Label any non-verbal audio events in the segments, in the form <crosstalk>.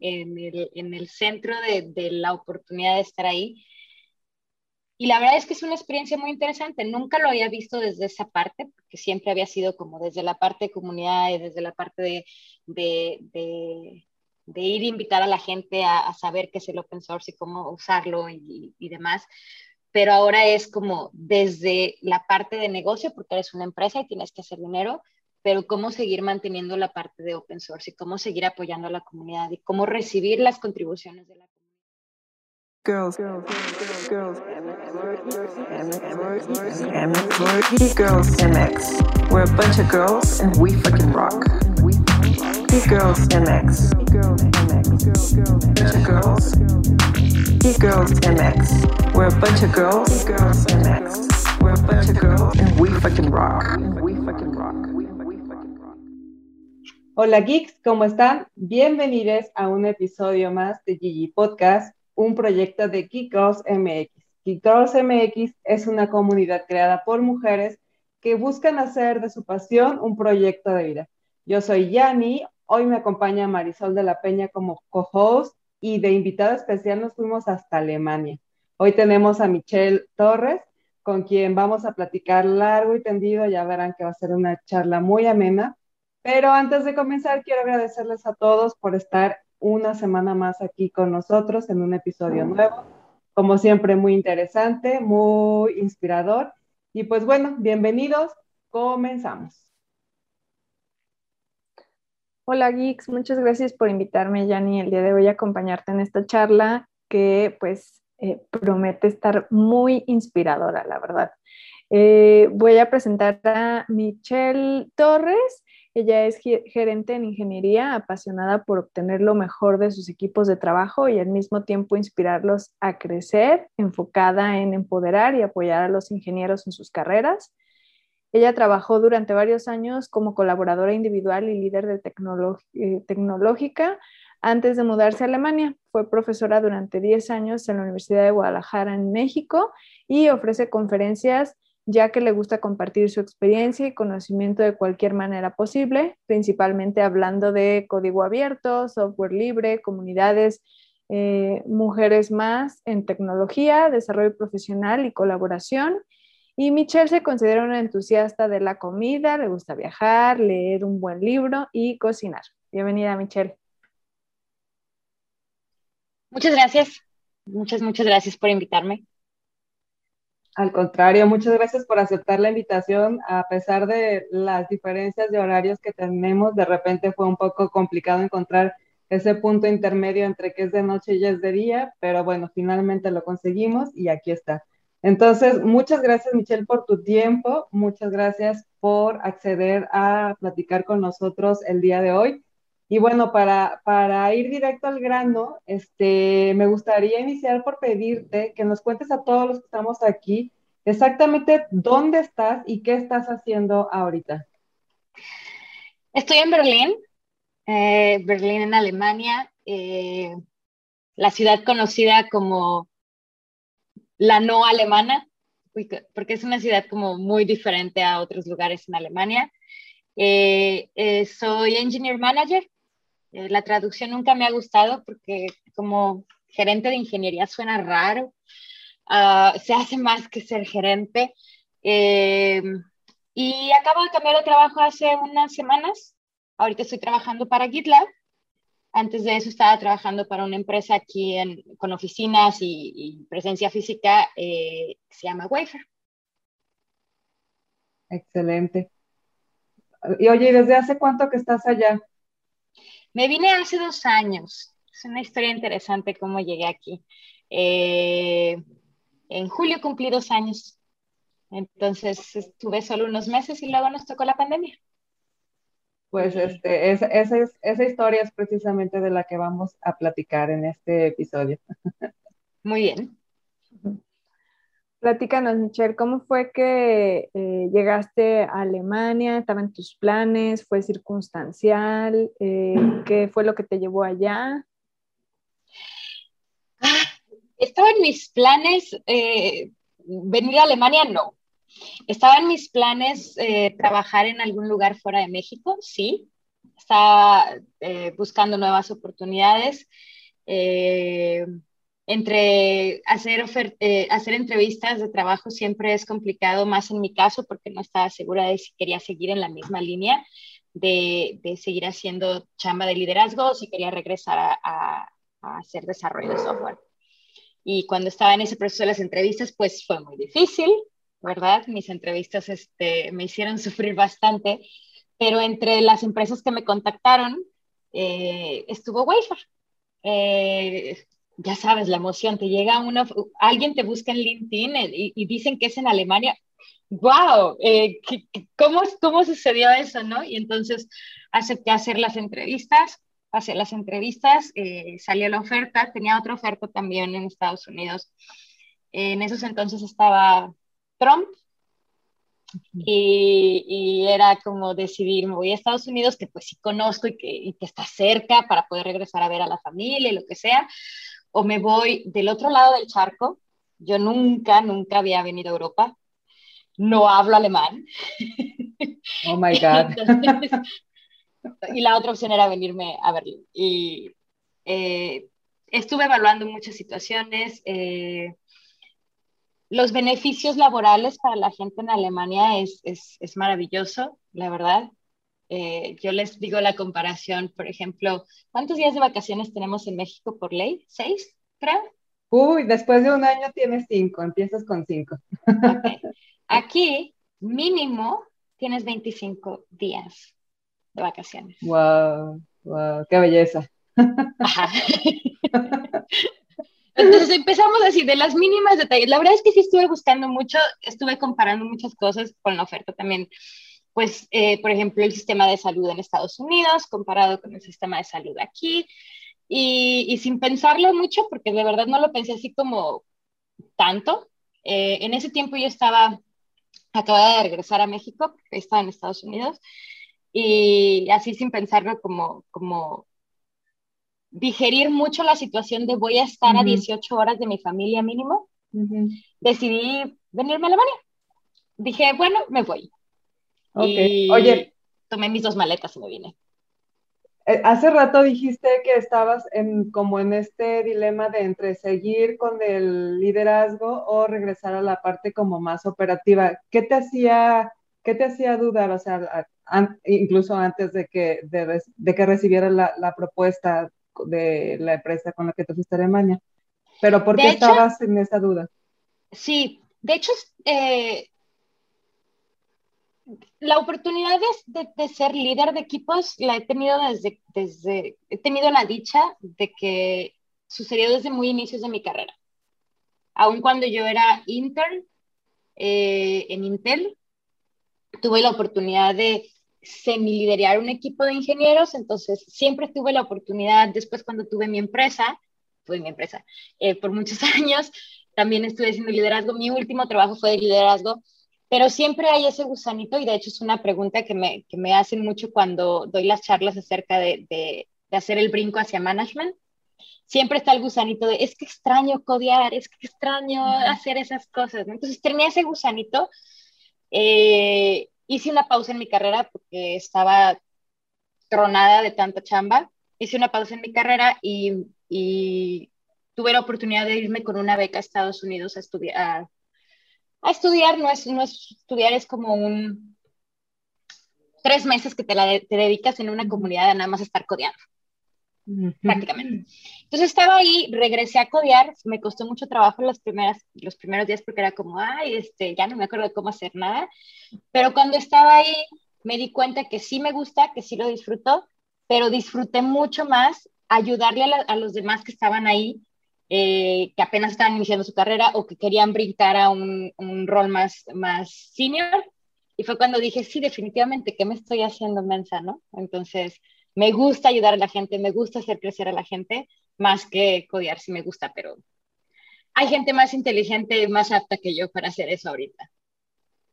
en el, en el centro de, de, la oportunidad de estar ahí. Y la verdad es que es una experiencia muy interesante. Nunca lo había visto desde esa parte, porque siempre había sido como desde la parte de comunidad y desde la parte de, de, de, ir a invitar a la gente a, a, saber qué es el open source y cómo usarlo y, y demás pero ahora es como desde la parte de negocio, porque eres una empresa y tienes que hacer dinero, pero cómo seguir manteniendo la parte de open source y cómo seguir apoyando a la comunidad y cómo recibir las contribuciones de la comunidad. Girls, girls, girls, girls, MX. We're a bunch of girls and we fucking. Girls. Girls girls. Girls. We're a bunch of girls. Girls. We're a bunch of girls and. We fucking rock. Hola geeks, ¿cómo están? Bienvenidos a un episodio más de Gigi Podcast, un proyecto de Geek Girls MX. Geek Girls MX es una comunidad creada por mujeres que buscan hacer de su pasión un proyecto de vida. Yo soy Yani, hoy me acompaña Marisol de la Peña como co-host y de invitada especial nos fuimos hasta Alemania. Hoy tenemos a Michelle Torres, con quien vamos a platicar largo y tendido, ya verán que va a ser una charla muy amena pero antes de comenzar, quiero agradecerles a todos por estar una semana más aquí con nosotros en un episodio nuevo. Como siempre, muy interesante, muy inspirador. Y pues bueno, bienvenidos, comenzamos. Hola Geeks, muchas gracias por invitarme, Yanni, el día de hoy a acompañarte en esta charla que pues eh, promete estar muy inspiradora, la verdad. Eh, voy a presentar a Michelle Torres. Ella es gerente en ingeniería, apasionada por obtener lo mejor de sus equipos de trabajo y al mismo tiempo inspirarlos a crecer, enfocada en empoderar y apoyar a los ingenieros en sus carreras. Ella trabajó durante varios años como colaboradora individual y líder de eh, tecnológica antes de mudarse a Alemania. Fue profesora durante 10 años en la Universidad de Guadalajara en México y ofrece conferencias ya que le gusta compartir su experiencia y conocimiento de cualquier manera posible, principalmente hablando de código abierto, software libre, comunidades, eh, mujeres más en tecnología, desarrollo profesional y colaboración. Y Michelle se considera una entusiasta de la comida, le gusta viajar, leer un buen libro y cocinar. Bienvenida, Michelle. Muchas gracias. Muchas, muchas gracias por invitarme. Al contrario, muchas gracias por aceptar la invitación. A pesar de las diferencias de horarios que tenemos, de repente fue un poco complicado encontrar ese punto intermedio entre que es de noche y es de día, pero bueno, finalmente lo conseguimos y aquí está. Entonces, muchas gracias Michelle por tu tiempo, muchas gracias por acceder a platicar con nosotros el día de hoy. Y bueno, para, para ir directo al grano, este, me gustaría iniciar por pedirte que nos cuentes a todos los que estamos aquí exactamente dónde estás y qué estás haciendo ahorita. Estoy en Berlín, eh, Berlín en Alemania, eh, la ciudad conocida como la no alemana, porque es una ciudad como muy diferente a otros lugares en Alemania. Eh, soy engineer manager eh, la traducción nunca me ha gustado porque como gerente de ingeniería suena raro. Ah, se hace más que ser gerente. Eh, y acabo de cambiar de trabajo hace unas semanas. Ahorita estoy trabajando para GitLab. Antes de eso estaba trabajando para una empresa aquí con oficinas y, presencia física eh, que se llama Wafer. Excelente. Y oye, ¿desde hace cuánto que estás allá? Me vine hace dos años. Es una historia interesante cómo llegué aquí. Eh, en julio cumplí dos años. Entonces estuve solo unos meses y luego nos tocó la pandemia. Pues este, esa, esa historia es precisamente de la que vamos a platicar en este episodio. Muy bien. Platícanos, Michelle, ¿cómo fue que eh, llegaste a Alemania? ¿Estaban tus planes? ¿Fue circunstancial? Eh, ¿Qué fue lo que te llevó allá? Estaba en mis planes, eh, venir a Alemania, no. Estaba en mis planes trabajar en algún lugar fuera de México, sí. estaba buscando nuevas oportunidades. Entre hacer, hacer entrevistas de trabajo siempre es complicado, más en mi caso, porque no estaba segura de si quería seguir en la misma línea de, seguir haciendo chamba de liderazgo o si quería regresar a, hacer desarrollo de software. Y cuando estaba en ese proceso de las entrevistas, pues fue muy difícil, ¿verdad? Mis entrevistas este, me hicieron <laughs> sufrir bastante, pero entre las empresas que me contactaron eh, estuvo Wafer. Eh, ya sabes, la emoción, te llega una, alguien te busca en LinkedIn y, y dicen que es en Alemania, wow, eh, ¿cómo, ¿cómo sucedió eso, no? Y entonces acepté hacer las entrevistas, hacer las entrevistas, eh, salió la oferta, tenía otra oferta también en Estados Unidos. En esos entonces estaba Trump y, era como decidir, me voy a Estados Unidos, que pues sí conozco y que, y que está cerca para poder regresar a ver a la familia y lo que sea, o me voy del otro lado del charco. Yo nunca, nunca había venido a Europa, no hablo alemán. Oh my God. <laughs> y la otra opción era venirme a Berlín. Y eh, estuve evaluando muchas situaciones. Eh, los beneficios laborales para la gente en Alemania es, es, es maravilloso, la verdad. Eh, yo les digo la comparación, por ejemplo, ¿cuántos días de vacaciones tenemos en México por ley? ¿Seis, creo? Uy, después de un año tienes cinco, empiezas con cinco. Okay. Aquí, mínimo, tienes 25 días de vacaciones. Wow, wow, qué belleza. Entonces empezamos así, de las mínimas detalles. La verdad es que sí estuve buscando mucho, estuve comparando muchas cosas con la oferta también. Pues, eh, por ejemplo, el sistema de salud en Estados Unidos comparado con el sistema de salud aquí. Y, y sin pensarlo mucho, porque de verdad no lo pensé así como tanto. Eh, en ese tiempo yo estaba acababa de regresar a México, estaba en Estados Unidos, y así sin pensarlo como, como digerir mucho la situación de voy a estar a 18 horas de mi familia mínimo, decidí venirme a Alemania. Dije, bueno, me voy. Okay. Oye, tomé mis dos maletas y me vine. Eh, hace rato dijiste que estabas en, como en este dilema de entre seguir con el liderazgo o regresar a la parte como más operativa. ¿Qué te hacía, qué te hacía dudar? O sea, incluso antes de que, de, que recibieras la, propuesta de la empresa con la que te fuiste a Alemania. Pero ¿por qué estabas en esa duda? Sí, de hecho, eh, la oportunidad de, ser líder de equipos la he tenido desde, desde, he tenido la dicha de que sucedió desde muy inicios de mi carrera. Aun cuando yo era intern eh, en Intel, tuve la oportunidad de semi-liderar un equipo de ingenieros, entonces siempre tuve la oportunidad, después cuando tuve mi empresa, fue mi empresa, eh, por muchos <laughs> años, también estuve haciendo liderazgo, mi último trabajo fue de liderazgo, pero siempre hay ese gusanito y de hecho es una pregunta que me, que me hacen mucho cuando doy las charlas acerca de, de, hacer el brinco hacia management. Siempre está el gusanito de, es que extraño codear, es que extraño hacer esas cosas. Entonces tenía ese gusanito. Eh, hice una pausa en mi carrera porque estaba tronada de tanta chamba. Hice una pausa en mi carrera y, y tuve la oportunidad de irme con una beca a Estados Unidos a estudiar, a estudiar no es, no es estudiar, es como un tres meses que te, la te dedicas en una comunidad a nada más estar codeando, prácticamente. Entonces estaba ahí, regresé a codear, me costó mucho trabajo las primeras, los primeros días porque era como, ay, este, ya no me acuerdo de cómo hacer nada, pero cuando estaba ahí me di cuenta que sí me gusta, que sí lo disfruto, pero disfruté mucho más ayudarle a, a los demás que estaban ahí eh, que apenas estaban iniciando su carrera o que querían brincar a un, rol más, más senior. Y fue cuando dije, sí, definitivamente, ¿qué me estoy haciendo mensa, no? Entonces, me gusta ayudar a la gente, me gusta hacer crecer a la gente, más que codear si me gusta, pero hay gente más inteligente, más apta que yo para hacer eso ahorita.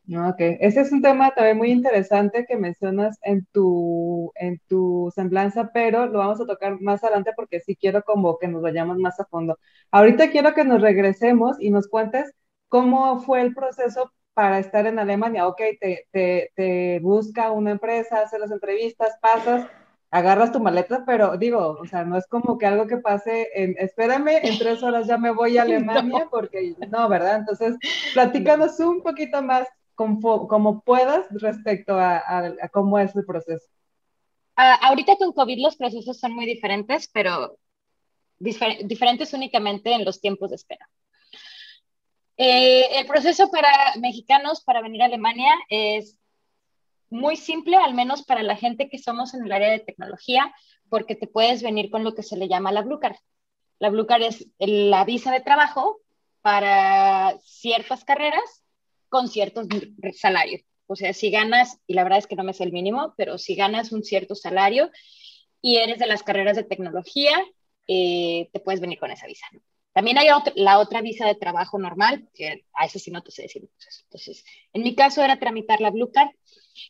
Ok, ese es un tema también muy interesante que mencionas en tu, en tu semblanza, pero lo vamos a tocar más adelante porque sí quiero como que nos vayamos más a fondo. Ahorita quiero que nos regresemos y nos cuentes cómo fue el proceso para estar en Alemania. Ok, te, te, te busca una empresa, hace las entrevistas, pasas, agarras tu maleta, pero digo, o sea, no es como que algo que pase en, espérame, en tres horas ya me voy a <laughs> Alemania, porque no, ¿verdad? Entonces, platícanos un poquito más como, puedas respecto a, cómo es el proceso. ahorita con COVID los procesos son muy diferentes, pero diferentes únicamente en los tiempos de espera. Eh, el proceso para mexicanos para venir a Alemania es muy simple, al menos para la gente que somos en el área de tecnología, porque te puedes venir con lo que se le llama la Blue Card. La Blue Card es la visa de trabajo para ciertas carreras con ciertos salarios. O sea, si ganas, y la verdad es que no me sé el mínimo, pero si ganas un cierto salario y eres de las carreras de tecnología, eh, te puedes venir con esa visa. También hay la otra visa de trabajo normal, que a eso sí no te sé decir. Entonces, en mi caso era tramitar la Blue Card.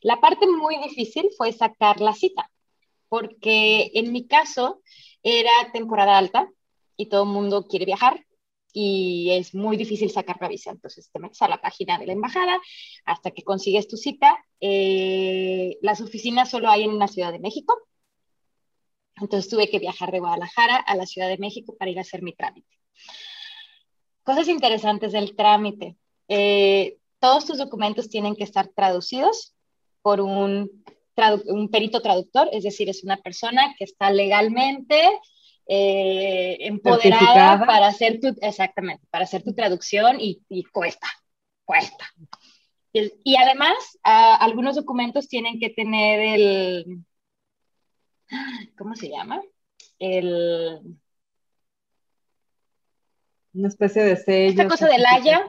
La parte muy difícil fue sacar la cita, porque en mi caso era temporada alta y todo el mundo quiere viajar y es muy difícil sacar la visa. Entonces te metes a la página de la embajada hasta que consigues tu cita. Eh, las oficinas solo hay en la Ciudad de México. Entonces tuve que viajar de Guadalajara a la Ciudad de México para ir a hacer mi trámite. Cosas interesantes del trámite. Eh, todos tus documentos tienen que estar traducidos por un, un perito traductor, es decir, es una persona que está legalmente eh, empoderada para hacer tu, exactamente, para hacer tu traducción y, cuesta, cuesta. Y, además, algunos documentos tienen que tener el, ¿cómo se llama? El, una especie de sello. Esta cosa del Haya,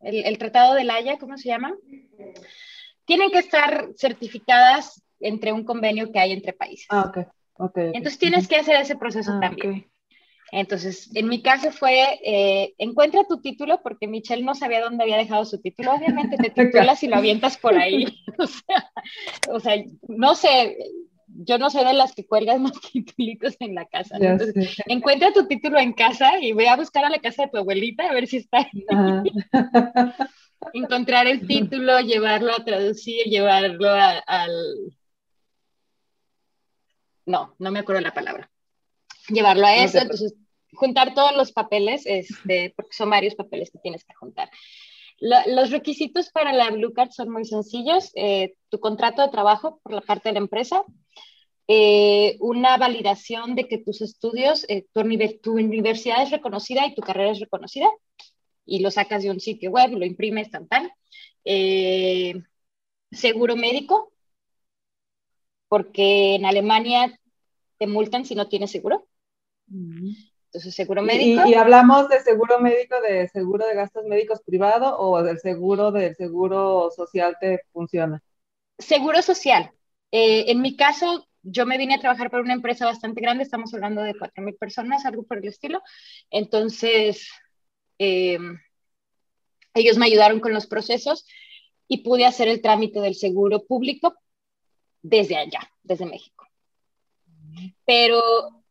el, Tratado del Haya, ¿cómo se llama? Tienen que estar certificadas entre un convenio que hay entre países. Ah, ok. Okay, Entonces tienes que hacer ese proceso ah, también. Entonces, en mi caso fue, eh, encuentra tu título, porque Michelle no sabía dónde había dejado su título. Obviamente te <laughs> titulas y lo avientas por ahí. <laughs> <laughs> o, sea, o sea, no sé, yo no soy de las que cuelgan más titulitos en la casa. encuentra tu título en casa y voy a buscar a la casa de tu abuelita a ver si está ahí. Encontrar el título, llevarlo a traducir, llevarlo al... No, no me acuerdo la palabra. Llevarlo a eso, entonces juntar todos los papeles, este, <laughs> porque son varios papeles que tienes que juntar. los requisitos para la Blue Card son muy sencillos. Eh, tu contrato de trabajo por la parte de la empresa, eh, una validación de que tus estudios, eh, tu, universidad es reconocida y tu carrera es reconocida, y lo sacas de un sitio web, lo imprimes, tan, tal. Eh, seguro médico, porque en Alemania te multan si no tienes seguro. Entonces, seguro médico. ¿Y, hablamos de seguro médico, de seguro de gastos médicos privado o del seguro del seguro social te funciona? Seguro social. en mi caso, yo me vine a trabajar para una empresa bastante grande, estamos hablando de 4.000 personas, algo por el estilo. Entonces, eh, ellos me ayudaron con los procesos y pude hacer el trámite del seguro público desde allá, desde México. Pero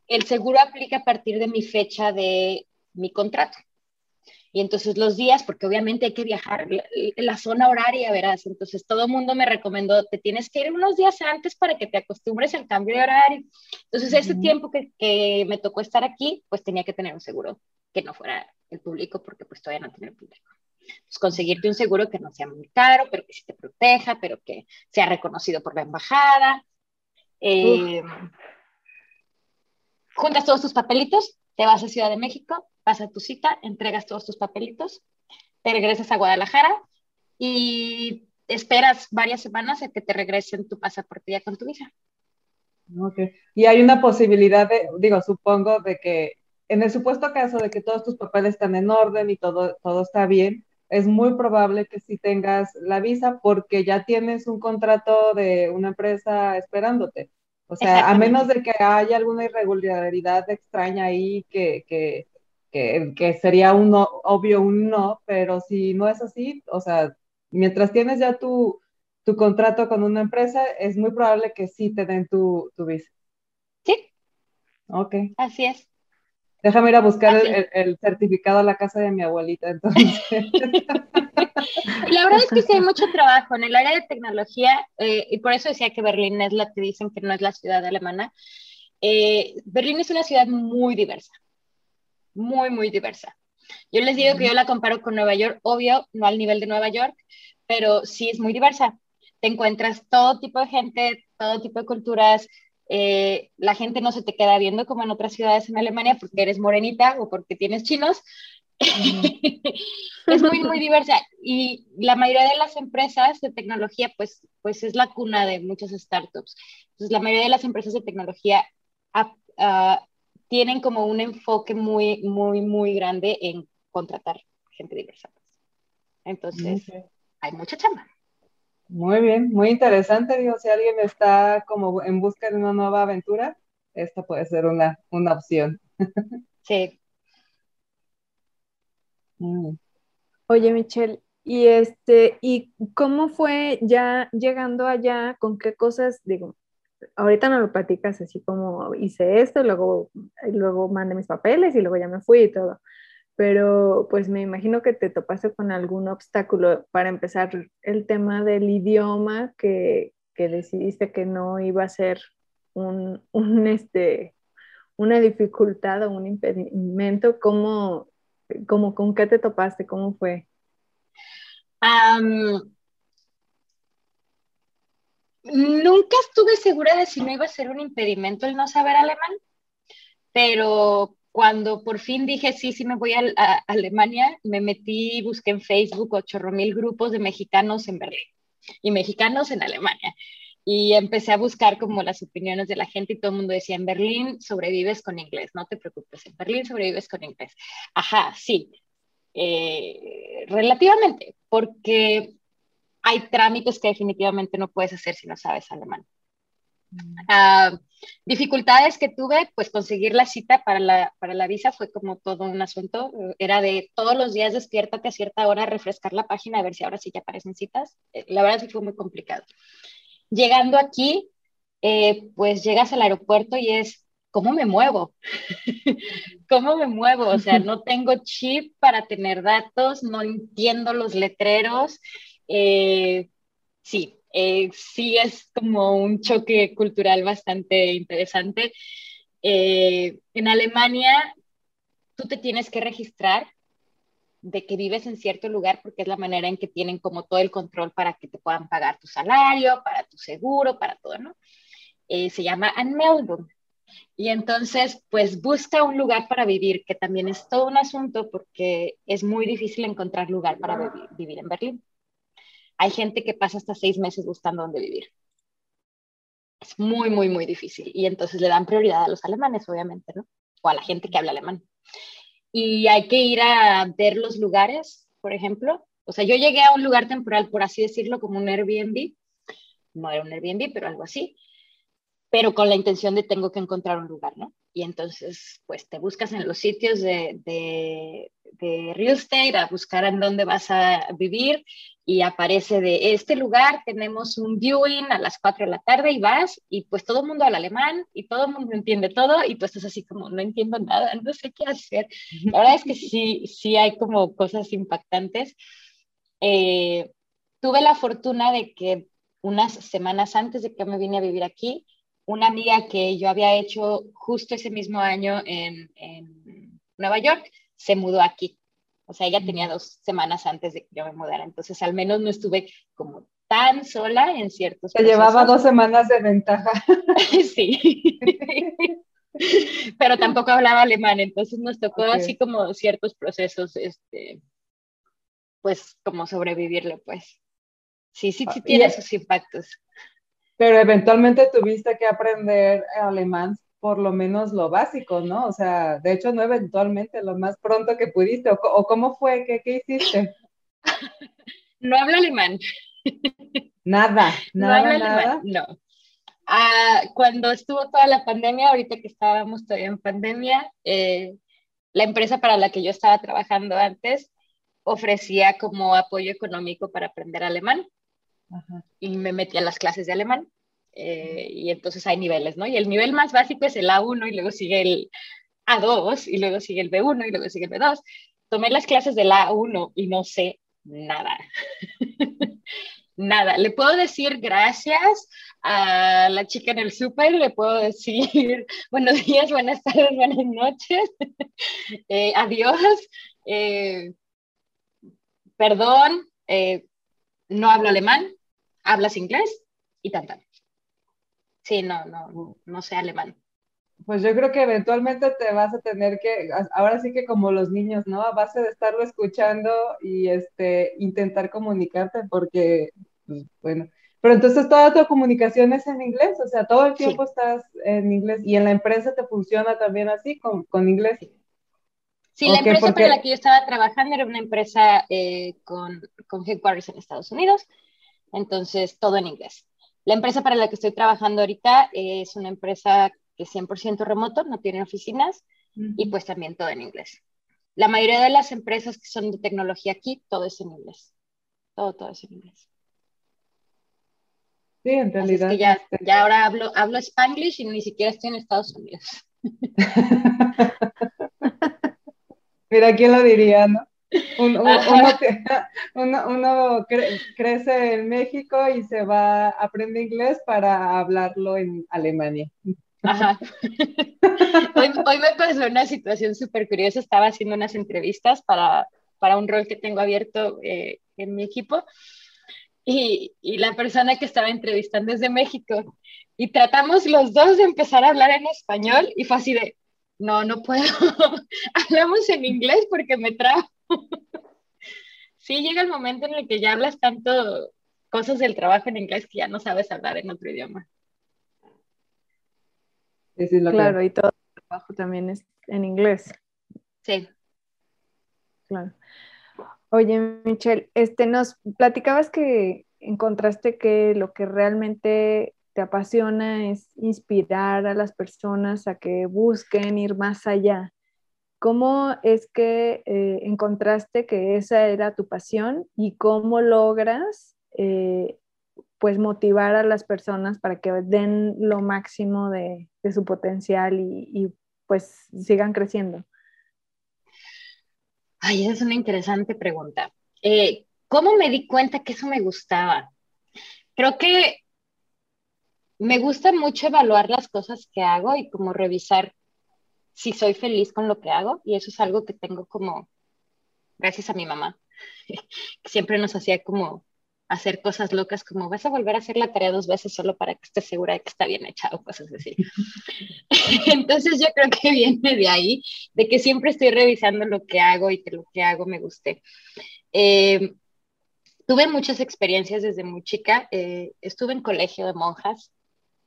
el seguro aplica a partir de mi fecha de mi contrato. Y entonces los días, porque obviamente hay que viajar en la zona horaria, verás. Entonces todo el mundo me recomendó, te tienes que ir unos días antes para que te acostumbres al cambio de horario. Entonces ese tiempo que, que, me tocó estar aquí, pues tenía que tener un seguro que no fuera el público, porque pues todavía no tenía el público. Pues conseguirte un seguro que no sea muy caro, pero que sí te proteja, pero que sea reconocido por la embajada. Eh, juntas todos tus papelitos, te vas a Ciudad de México, vas a tu cita, entregas todos tus papelitos, te regresas a Guadalajara y esperas varias semanas a que te regresen tu pasaporte ya con tu visa. Ok. Y hay una posibilidad de, digo, supongo de que en el supuesto caso de que todos tus papeles están en orden y todo, todo está bien, es muy probable que sí tengas la visa porque ya tienes un contrato de una empresa esperándote. O sea, a menos de que haya alguna irregularidad extraña ahí que, que, que, sería un obvio un no, pero si no es así, o sea, mientras tienes ya tu, tu contrato con una empresa, es muy probable que sí te den tu, tu visa. Sí. Ok. Así es. Déjame ir a buscar el, el, certificado a la casa de mi abuelita, entonces. <laughs> la verdad es que sí hay mucho trabajo en el área de tecnología, eh, y por eso decía que Berlín es la que dicen que no es la ciudad alemana. Eh, Berlín es una ciudad muy diversa, muy, muy diversa. Yo les digo que yo la comparo con Nueva York, obvio, no al nivel de Nueva York, pero sí es muy diversa. Te encuentras todo tipo de gente, todo tipo de culturas. Eh, la gente no se te queda viendo como en otras ciudades en Alemania porque eres morenita o porque tienes chinos. <laughs> es muy, muy diversa. Y la mayoría de las empresas de tecnología, pues, pues es la cuna de muchas startups. Entonces, la mayoría de las empresas de tecnología tienen como un enfoque muy, muy, muy grande en contratar gente diversa. Entonces, hay mucha chamba. Muy bien, muy interesante. Digo, si alguien está como en busca de una nueva aventura, esta puede ser una, una opción. Sí. Oye, Michelle, y este, ¿y cómo fue ya llegando allá? ¿Con qué cosas, digo, ahorita no lo platicas así como hice esto, luego, luego mandé mis papeles y luego ya me fui y todo. Pero pues me imagino que te topaste con algún obstáculo para empezar el tema del idioma que, que decidiste que no iba a ser un, <laughs> un, este, una dificultad o un impedimento. ¿Cómo, cómo, ¿Con qué te topaste? ¿Cómo fue? Nunca estuve segura de si no iba a ser un impedimento el no saber alemán, pero cuando por fin dije sí, sí me voy a, Alemania, me metí busqué en Facebook ocho mil grupos de mexicanos en Berlín y mexicanos en Alemania. Y empecé a buscar como las opiniones de la gente y todo el mundo decía, en Berlín sobrevives con inglés, no te preocupes, en Berlín sobrevives con inglés. Ajá, sí, eh, relativamente, porque hay trámites que definitivamente no puedes hacer si no sabes alemán. Ah, dificultades que tuve, pues conseguir la cita para la, para la visa fue como todo un asunto. Era de todos los días despiértate a cierta hora, refrescar la página, a ver si ahora sí ya aparecen citas. Eh, la verdad que fue muy complicado. Llegando aquí, eh, pues llegas al aeropuerto y es, ¿cómo me muevo? <laughs> ¿Cómo me muevo? O sea, no <laughs> tengo chip para tener datos, no entiendo los letreros. Eh, sí, eh, sí es como un choque cultural bastante interesante. Eh, en Alemania, tú te tienes que registrar de que vives en cierto lugar porque es la manera en que tienen como todo el control para que te puedan pagar tu salario, para tu seguro, para todo, ¿no? se llama Anmeldung. Y entonces, pues busca un lugar para vivir, que también es todo un asunto porque es muy difícil encontrar lugar para vivir en Berlín hay gente que pasa hasta seis meses buscando dónde vivir. Es muy, muy, muy difícil. Y entonces le dan prioridad a los alemanes, obviamente, ¿no? O a la gente que habla alemán. Y hay que ir a ver los lugares, por ejemplo. O sea, yo llegué a un lugar temporal, por así decirlo, como un Airbnb. No era un Airbnb, pero algo así. Pero con la intención de tengo que encontrar un lugar, ¿no? Y entonces, pues te buscas en los sitios de, de, de real estate a buscar en dónde vas a vivir y aparece de este lugar, tenemos un viewing a las 4 de la tarde y vas y pues todo el mundo habla alemán y todo el mundo entiende todo y tú estás así como no entiendo nada, no sé qué hacer. La verdad es que sí, sí hay como cosas impactantes. Eh, tuve la fortuna de que unas semanas antes de que me vine a vivir aquí, una amiga que yo había hecho justo ese mismo año en, en Nueva York se mudó aquí o sea, ella tenía dos semanas antes de que yo me mudara, entonces al menos no estuve como tan sola en ciertos Se llevaba dos semanas de ventaja. <laughs> sí. <laughs> Pero tampoco hablaba alemán, entonces nos tocó así como ciertos procesos, este, pues como sobrevivirle, pues. Sí, sí, sí ah, tiene sus impactos. Pero eventualmente tuviste que aprender alemán por lo menos lo básico, ¿no? O sea, de hecho, no eventualmente, lo más pronto que pudiste, o, cómo fue, ¿Qué, ¿qué, hiciste? <laughs> No hablo alemán. Nada, <laughs> nada, no nada. no. Ah, cuando estuvo toda la pandemia, ahorita que estábamos todavía en pandemia, eh, la empresa para la que yo estaba trabajando antes ofrecía como apoyo económico para aprender alemán. Y me metí a las clases de alemán. Eh, y entonces hay niveles, ¿no? Y el nivel más básico es el A1 y luego sigue el A2 y luego sigue el B1 y luego sigue el B2. Tomé las clases del A1 y no sé nada. <laughs> nada. Le puedo decir gracias a la chica en el súper, le puedo decir <laughs> buenos días, buenas tardes, buenas noches, <laughs> eh, adiós, eh, perdón, eh, no hablo alemán, hablas inglés y tanta. Sí, no, no, no sé alemán. Pues yo creo que eventualmente te vas a tener que, ahora sí que como los niños, ¿no? A base de estarlo escuchando y este, intentar comunicarte, porque, pues, bueno, pero entonces toda tu comunicación es en inglés, o sea, todo el tiempo estás en inglés y en la empresa te funciona también así, con, con inglés. Sí, la empresa para la que yo estaba trabajando era una empresa eh, con, con headquarters en Estados Unidos, entonces todo en inglés. La empresa para la que estoy trabajando ahorita es una empresa que es 100% remoto, no tiene oficinas y pues también todo en inglés. La mayoría de las empresas que son de tecnología aquí, todo es en inglés. Todo, todo es en inglés. Sí, en realidad. Es que ya, este ya ahora hablo, hablo spanglish y ni siquiera estoy en Estados Unidos. <laughs> Mira, ¿quién lo diría, no? Uno, <laughs> crece en México y se va, aprende inglés para hablarlo en Alemania. Ajá. <laughs> Hoy, me pasó una situación súper curiosa. Estaba haciendo unas entrevistas para, para un rol que tengo abierto eh, en mi equipo y, y, la persona que estaba entrevistando es de México. Y tratamos los dos de empezar a hablar en español y fue así de, no, no puedo. <laughs> Hablamos en inglés porque me trajo. Sí, llega el momento en el que ya hablas tanto cosas del trabajo en inglés que ya no sabes hablar en otro idioma. claro, y todo el trabajo también es en inglés. Sí. Claro. Oye, Michelle, este, nos platicabas que encontraste que lo que realmente te apasiona es inspirar a las personas a que busquen ir más allá. ¿Cómo es que eh, encontraste que esa era tu pasión y cómo logras eh, pues motivar a las personas para que den lo máximo de, su potencial y, pues sigan creciendo? Ay, esa es una interesante pregunta. Eh, ¿Cómo me di cuenta que eso me gustaba? Creo que me gusta mucho evaluar las cosas que hago y como revisar si soy feliz con lo que hago y eso es algo que tengo como gracias a mi mamá, <laughs> que siempre nos hacía como hacer cosas locas como vas a volver a hacer la tarea dos veces solo para que estés segura de que está bien hecha o cosas así. <laughs> Entonces yo creo que viene de ahí, de que siempre estoy revisando lo que hago y que lo que hago me guste. Eh, tuve muchas experiencias desde muy chica. Eh, estuve en colegio de monjas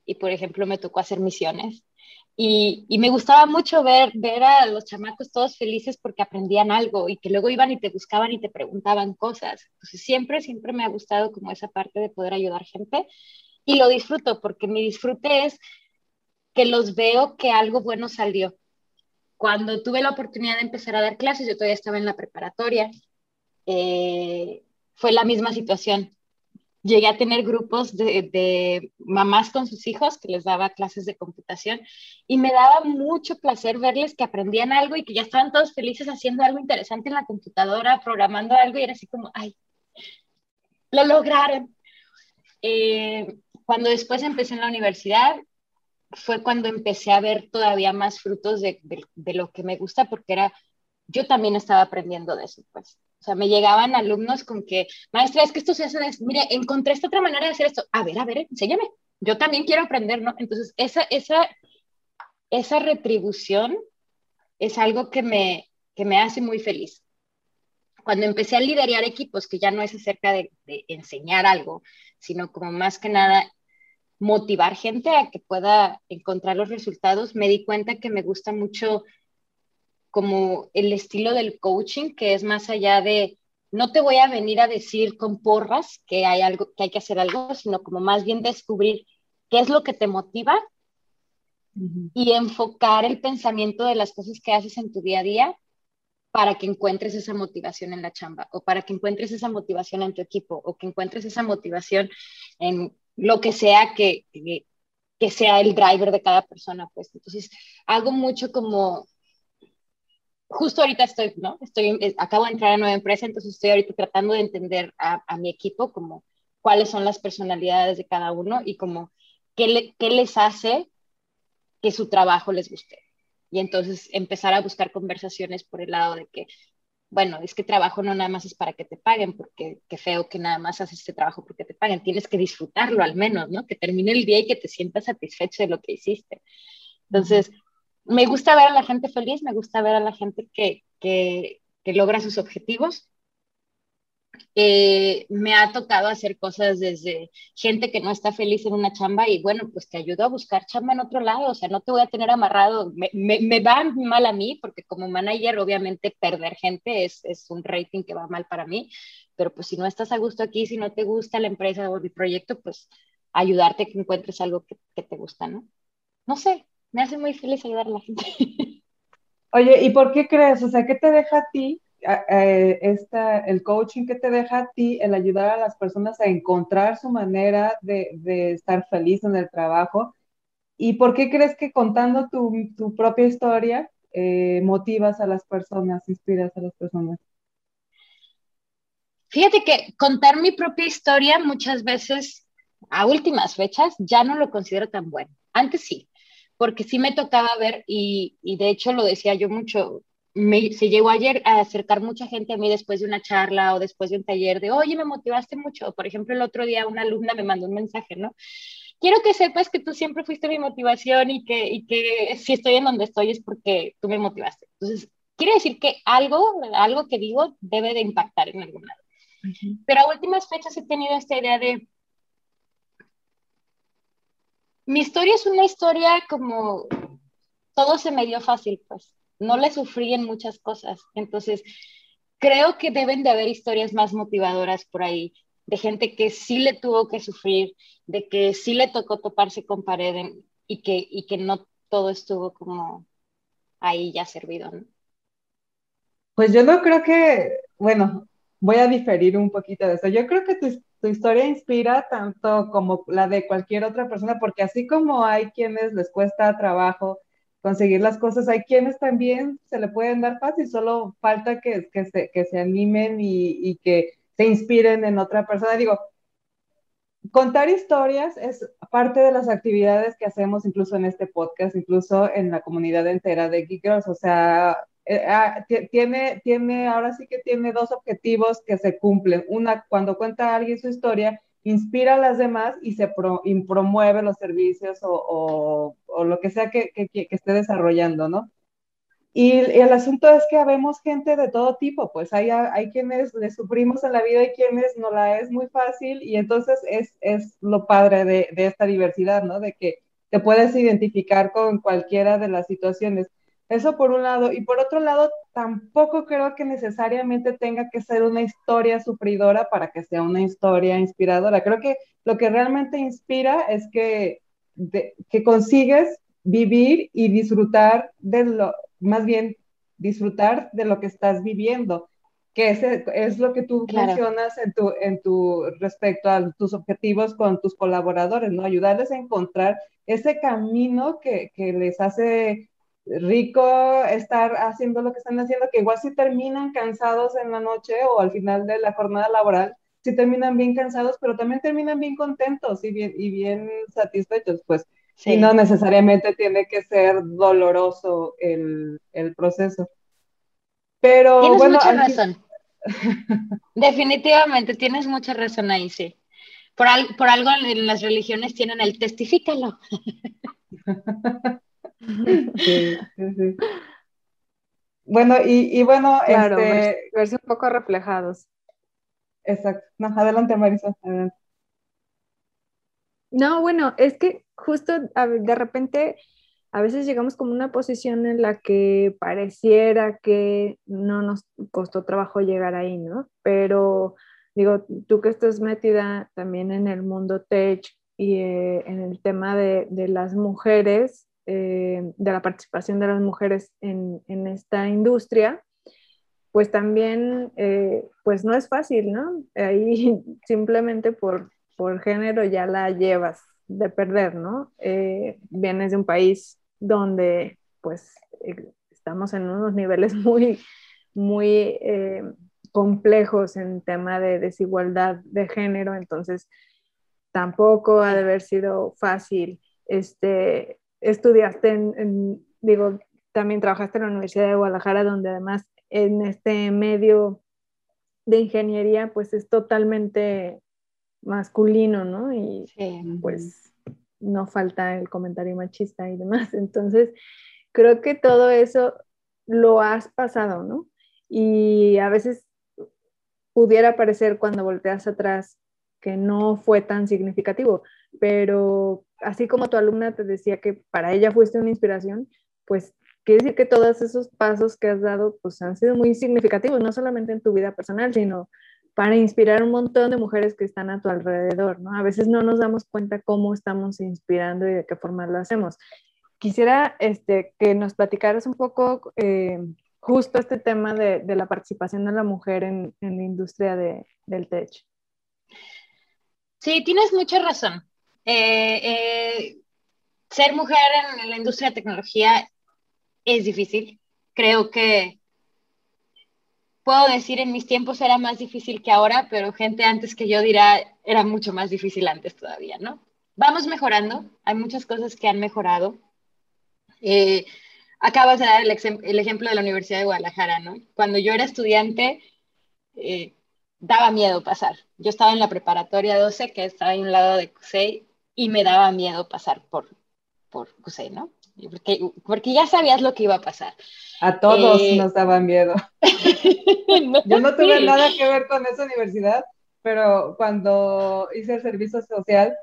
y, por ejemplo, me tocó hacer misiones. Y, me gustaba mucho ver, ver a los chamacos todos felices porque aprendían algo y que luego iban y te buscaban y te preguntaban cosas. Entonces siempre, siempre me ha gustado como esa parte de poder ayudar gente y lo disfruto porque mi disfrute es que los veo que algo bueno salió. Cuando tuve la oportunidad de empezar a dar clases, yo todavía estaba en la preparatoria, eh, fue la misma situación llegué a tener grupos de, mamás con sus hijos que les daba clases de computación y me daba mucho placer verles que aprendían algo y que ya estaban todos felices haciendo algo interesante en la computadora, programando algo y era así como, ay, lo lograron. Eh, cuando después empecé en la universidad, fue cuando empecé a ver todavía más frutos de, de lo que me gusta porque era, yo también estaba aprendiendo de eso, pues. O sea, me llegaban alumnos con que, maestra, es que esto se hace, mire, encontré esta otra manera de hacer esto. A ver, a ver, enséñame. Yo también quiero aprender, ¿no? Entonces, esa, esa, esa retribución es algo que me, que me hace muy feliz. Cuando empecé a liderar equipos, que ya no es acerca de, de enseñar algo, sino como más que nada motivar gente a que pueda encontrar los resultados, me di cuenta que me gusta mucho como el estilo del coaching, que es más allá de, no te voy a venir a decir con porras que hay algo, que hay que hacer algo, sino como más bien descubrir qué es lo que te motiva y enfocar el pensamiento de las cosas que haces en tu día a día para que encuentres esa motivación en la chamba o para que encuentres esa motivación en tu equipo o que encuentres esa motivación en lo que sea que, que, que sea el driver de cada persona, pues. Entonces, hago mucho como justo ahorita estoy, ¿no? Estoy, eh, acabo de entrar a nueva empresa, entonces estoy ahorita tratando de entender a, a mi equipo como cuáles son las personalidades de cada uno y como qué, le, qué les hace que su trabajo les guste. Y entonces empezar a buscar conversaciones por el lado de que, bueno, es que trabajo no nada más es para que te paguen, porque qué feo que nada más haces este trabajo porque te paguen, tienes que disfrutarlo al menos, ¿no? Que termine el día y que te sientas satisfecho de lo que hiciste. Entonces, me gusta ver a la gente feliz, me gusta ver a la gente que, que, logra sus objetivos. Eh, me ha tocado hacer cosas desde gente que no está feliz en una chamba y bueno, pues te ayudo a buscar chamba en otro lado, o sea, no te voy a tener amarrado, me, me, va mal a mí porque como manager obviamente perder gente es, es, un rating que va mal para mí, pero pues si no estás a gusto aquí, si no te gusta la empresa o el proyecto, pues ayudarte a que encuentres algo que, que te gusta, ¿no? No sé, me hace muy feliz ayudar a la gente. <laughs> Oye, ¿y por qué crees? O sea, ¿qué te deja a ti eh, esta, el coaching que te deja a ti, el ayudar a las personas a encontrar su manera de, de estar feliz en el trabajo. ¿Y por qué crees que contando tu, tu propia historia eh, motivas a las personas, inspiras a las personas? Fíjate que contar mi propia historia muchas veces, a últimas fechas, ya no lo considero tan bueno. Antes sí, porque sí me tocaba ver, y, y de hecho lo decía yo mucho, se llegó ayer a acercar mucha gente a mí después de una charla o después de un taller de, oye, me motivaste mucho. Por ejemplo, el otro día una alumna me mandó un mensaje, ¿no? Quiero que sepas que tú siempre fuiste mi motivación y que, y que si estoy en donde estoy es porque tú me motivaste. Entonces, quiere decir que algo, algo que digo debe de impactar en algún lado. Pero a últimas fechas he tenido esta idea de... Mi historia es una historia como... Todo se me dio fácil, pues no le sufrí en muchas cosas. Entonces, creo que deben de haber historias más motivadoras por ahí, de gente que sí le tuvo que sufrir, de que sí le tocó toparse con pared y, que, y que no todo estuvo como ahí ya servido, ¿no? Pues yo no creo que, bueno, voy a diferir un poquito de eso. Yo creo que tu, tu, historia inspira tanto como la de cualquier otra persona, porque así como hay quienes les cuesta trabajo conseguir las cosas. Hay quienes también se le pueden dar fácil, solo falta que, que, se, que se animen y, y, que se inspiren en otra persona. Digo, contar historias es parte de las actividades que hacemos incluso en este podcast, incluso en la comunidad entera de Geek. O sea, eh, ah, tiene, tiene, ahora sí que tiene dos objetivos que se cumplen. Una, cuando cuenta alguien su historia, inspira a las demás y se promueve los servicios o, lo que sea que, esté desarrollando, ¿no? Y, el asunto es que habemos gente de todo tipo, pues hay, hay quienes le sufrimos en la vida y quienes no la es muy fácil y entonces es, es lo padre de, de esta diversidad, ¿no? De que te puedes identificar con cualquiera de las situaciones. Eso por un lado. Y por otro lado, tampoco creo que necesariamente tenga que ser una historia sufridora para que sea una historia inspiradora. Creo que lo que realmente inspira es que, que consigues vivir y disfrutar de lo, más bien disfrutar de lo que estás viviendo, que es, es lo que tú mencionas en tu, en tu respecto a tus objetivos con tus colaboradores, ¿no? Ayudarles a encontrar ese camino que, que les hace rico estar haciendo lo que están haciendo, que igual si terminan cansados en la noche o al final de la jornada laboral, si terminan bien cansados, pero también terminan bien contentos y bien, y bien satisfechos, pues sí. y no necesariamente tiene que ser doloroso el, el proceso. Pero tienes bueno, mucha razón. <laughs> Definitivamente, tienes mucha razón ahí, sí. Por, al, por algo en las religiones tienen el testifícalo. <laughs> <laughs> Sí, sí, Bueno, y, bueno, claro, este... verse un poco reflejados. Exacto. No, adelante, Marisa. No, bueno, es que justo de repente a veces llegamos como una posición en la que pareciera que no nos costó trabajo llegar ahí, ¿no? Pero digo, tú que estás metida también en el mundo tech y eh, en el tema de, de las mujeres, eh, de la participación de las mujeres en, en esta industria, pues también, eh, pues no es fácil, ¿no? Ahí <laughs> simplemente por, por género ya la llevas de perder, ¿no? Eh, vienes de un país donde pues estamos en unos niveles <laughs> muy, muy complejos en tema de desigualdad de género, entonces tampoco ha de haber sido fácil. Este, estudiaste en, digo, también trabajaste en la Universidad de Guadalajara, donde además en este medio de ingeniería, pues es totalmente masculino, ¿no? Y pues no falta el comentario machista y demás. Entonces, creo que todo eso lo has pasado, ¿no? Y a veces pudiera parecer cuando volteas atrás que no fue tan significativo, pero así como tu alumna te decía que para ella fuiste una inspiración, pues quiere decir que todos esos pasos que has dado pues han sido muy significativos, no solamente en tu vida personal, sino para inspirar un montón de mujeres que están a tu alrededor, ¿no? A veces no nos damos cuenta cómo estamos inspirando y de qué forma lo hacemos. Quisiera este, que nos platicaras un poco eh, justo este tema de, de, la participación de la mujer en, en la industria de, del tech. Sí, tienes mucha razón. Eh, eh, ser mujer en la industria de tecnología es difícil. Creo que puedo decir en mis tiempos era más difícil que ahora, pero gente antes que yo dirá era mucho más difícil antes todavía, ¿no? Vamos mejorando, hay muchas cosas que han mejorado. Eh, acabas de dar el, ejemplo de la Universidad de Guadalajara, ¿no? Cuando yo era estudiante, eh, daba miedo pasar. Yo estaba en la preparatoria 12, que estaba en un lado de CUSEI, y me daba miedo pasar por, por ¿no? Porque, porque ya sabías lo que iba a pasar. A todos eh, nos daba miedo. <laughs> Yo no tuve nada que ver con esa universidad, pero cuando hice el servicio social,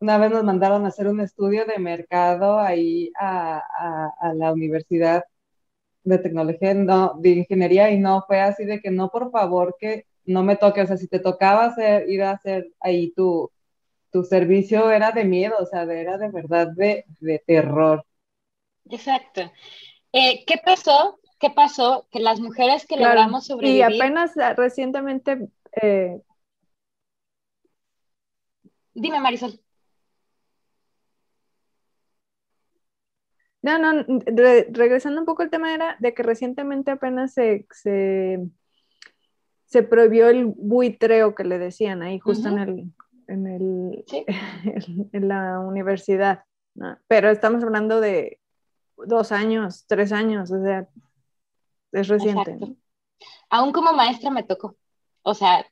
una vez nos mandaron a hacer un estudio de mercado ahí a, a, la universidad de tecnología, no, de ingeniería, y no fue así de que no, por favor, que no me toque, o sea, si te tocaba hacer, ir a hacer ahí tu, tu servicio, era de miedo, o sea, era de verdad de, de terror. Exacto. Eh, ¿Qué pasó? ¿Qué pasó? Que las mujeres que logramos sobrevivir... Y apenas recientemente... Eh, Dime, Marisol. No, no, regresando un poco al tema era de que recientemente apenas se, se, prohibió el buitreo que le decían ahí justo en el, en, el <laughs> en, la universidad. Pero estamos hablando de dos años, tres años, o sea, es reciente. Aún como maestra me tocó, o sea,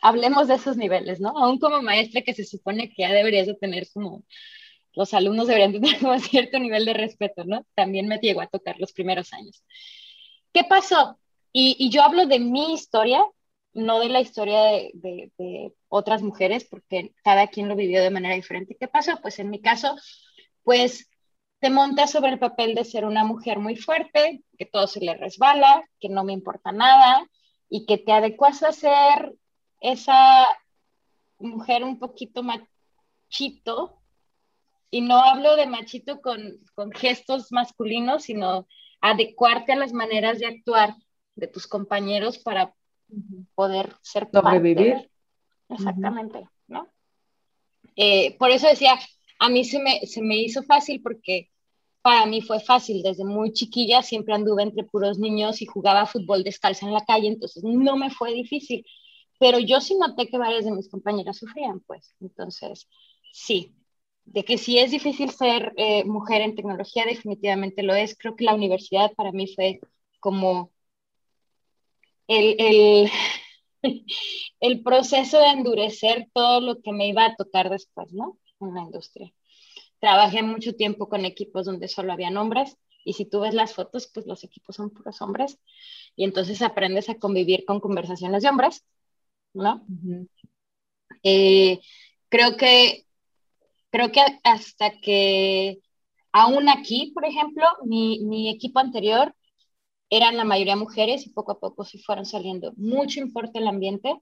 hablemos de esos niveles, ¿no? Aún como maestra que se supone que ya deberías de tener como, los alumnos deberían tener <laughs> como cierto nivel de respeto, ¿no? También me llegó a tocar los primeros años. ¿Qué pasó? Y, yo hablo de mi historia, no de la historia de, otras mujeres, porque cada quien lo vivió de manera diferente. ¿Qué pasó? Pues en mi caso, pues te montas sobre el papel de ser una mujer muy fuerte, que todo se le resbala, que no me importa nada y que te adecuas a ser esa mujer un poquito machito. Y no hablo de machito con, gestos masculinos, sino adecuarte a las maneras de actuar de tus compañeros para poder ser sobrevivir. Exactamente, ¿no? Eh, por eso decía, a mí se me, se me hizo fácil porque para mí fue fácil. Desde muy chiquilla siempre anduve entre puros niños y jugaba fútbol descalza en la calle, entonces no me fue difícil. Pero yo sí noté que varias de mis compañeras sufrían, pues. Entonces, sí, de que sí es difícil ser eh, mujer en tecnología, definitivamente lo es. Creo que la universidad para mí fue como el, el, <laughs> el proceso de endurecer todo lo que me iba a tocar después, ¿no? En la industria. Trabajé mucho tiempo con equipos donde solo habían hombres y si tú ves las fotos, pues los equipos son puros hombres y entonces aprendes a convivir con conversaciones de hombres, ¿no? Eh, creo que creo que hasta que aún aquí, por ejemplo, mi, mi, equipo anterior eran la mayoría mujeres y poco a poco se fueron saliendo. Mucho importa el ambiente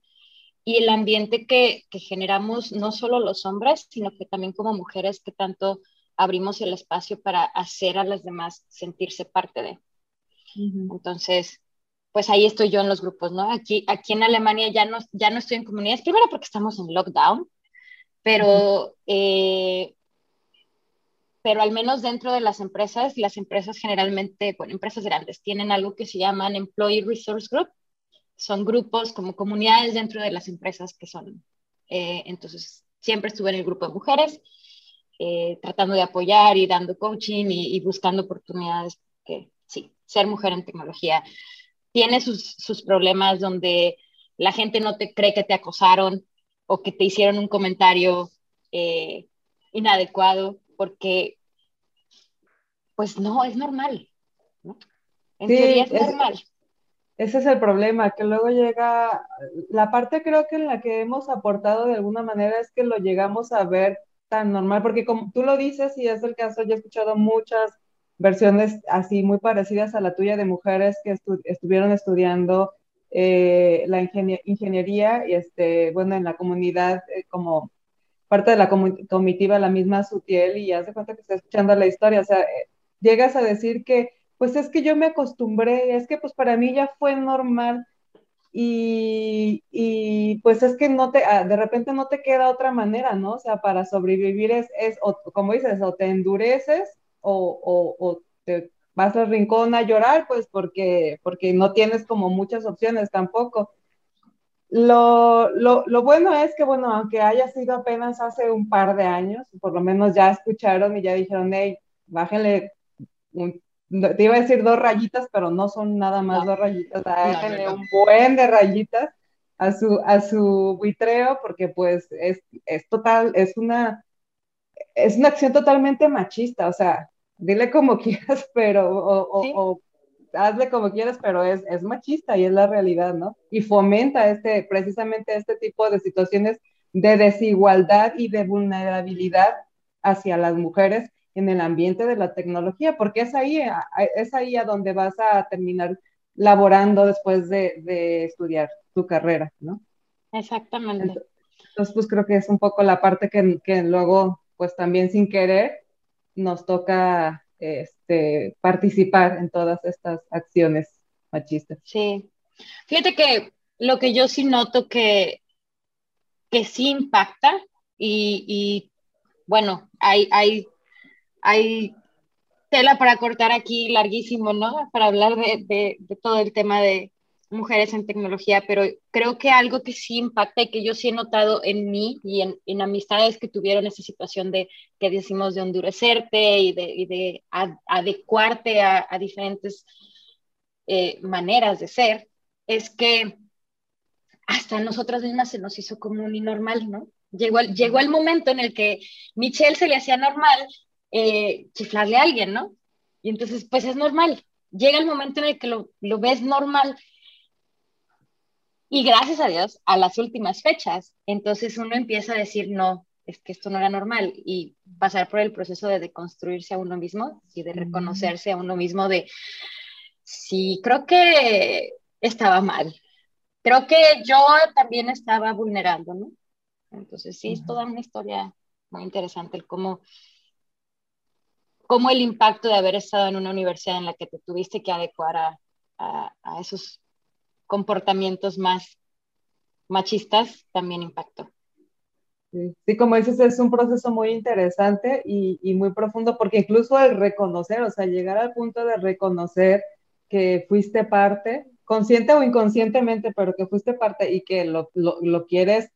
y el ambiente que, que, generamos no solo los hombres, sino que también como mujeres que tanto abrimos el espacio para hacer a las demás sentirse parte de. Entonces, pues ahí estoy yo en los grupos, ¿no? Aquí, aquí en Alemania ya no, ya no estoy en comunidades, primero porque estamos en lockdown, pero eh, pero al menos dentro de las empresas, las empresas generalmente, bueno, empresas grandes, tienen algo que se llaman Employee Resource Group. Son grupos como comunidades dentro de las empresas que son. Eh, entonces, siempre estuve en el grupo de mujeres, eh, tratando de apoyar y dando coaching y, buscando oportunidades, que sí, ser mujer en tecnología tiene sus, sus problemas donde la gente no te cree que te acosaron o que te hicieron un comentario eh, inadecuado porque, pues no, es normal. ¿no? En teoría es, normal. Ese es el problema, que luego llega, la parte creo que en la que hemos aportado de alguna manera es que lo llegamos a ver tan normal, porque como tú lo dices y es el caso, yo he escuchado muchas versiones así muy parecidas a la tuya de mujeres que estuvieron estudiando eh, la ingeniería y este, bueno, en la comunidad eh, como parte de la comitiva, la misma Sutiel, y ya se cuenta que está escuchando la historia, o sea, eh, llegas a decir que, pues es que yo me acostumbré, es que pues para mí ya fue normal, y, y pues es que no te, ah, de repente no te queda otra manera, ¿no? O sea, para sobrevivir es, es o, como dices, o te endureces o, o, o te vas al rincón a llorar, pues porque, porque no tienes como muchas opciones tampoco. Lo, lo, lo, bueno es que, bueno, aunque haya sido apenas hace un par de años, por lo menos ya escucharon y ya dijeron, hey, bájenle, te iba a decir dos rayitas, pero no son nada más dos rayitas, bájenle un buen de rayitas a su, a su buitreo, porque pues es, es total, es una, es una acción totalmente machista, o sea, dile como <laughs> quieras, pero, o, o hazle como quieras, pero es, es machista y es la realidad, ¿no? Y fomenta este, precisamente este tipo de situaciones de desigualdad y de vulnerabilidad hacia las mujeres en el ambiente de la tecnología, porque es ahí, es ahí a donde vas a terminar laborando después de, de estudiar tu carrera, ¿no? Exactamente. Entonces, pues creo que es un poco la parte que, que luego, pues también sin querer, nos toca este, participar en todas estas acciones machistas. Sí. Fíjate que lo que yo sí noto que, que sí impacta y, bueno, hay, hay, hay tela para cortar aquí larguísimo, ¿no? Para hablar de todo el tema de, mujeres en tecnología, pero creo que algo que sí impacta y que yo sí he notado en mí y en, amistades que tuvieron esa situación de, que decimos, de endurecerte y de, adecuarte a, diferentes eh, maneras de ser, es que hasta a nosotras mismas se nos hizo común y normal, ¿no? Llegó llegó el momento en el que Michelle se le hacía normal eh, chiflarle a alguien, ¿no? Y entonces, pues es normal. Llega el momento en el que lo, lo ves normal y gracias a Dios, a las últimas fechas, entonces uno empieza a decir, no, es que esto no era normal y pasar por el proceso de deconstruirse a uno mismo y de reconocerse a uno mismo de, sí, creo que estaba mal. Creo que yo también estaba vulnerando, ¿no? Entonces sí, es toda una historia muy interesante el cómo, cómo el impacto de haber estado en una universidad en la que te tuviste que adecuar a, a, a esos comportamientos más machistas también impactó. Sí, como dices, es un proceso muy interesante y, y, muy profundo, porque incluso el reconocer, o sea, llegar al punto de reconocer que fuiste parte, consciente o inconscientemente, pero que fuiste parte y que lo, lo, lo quieres,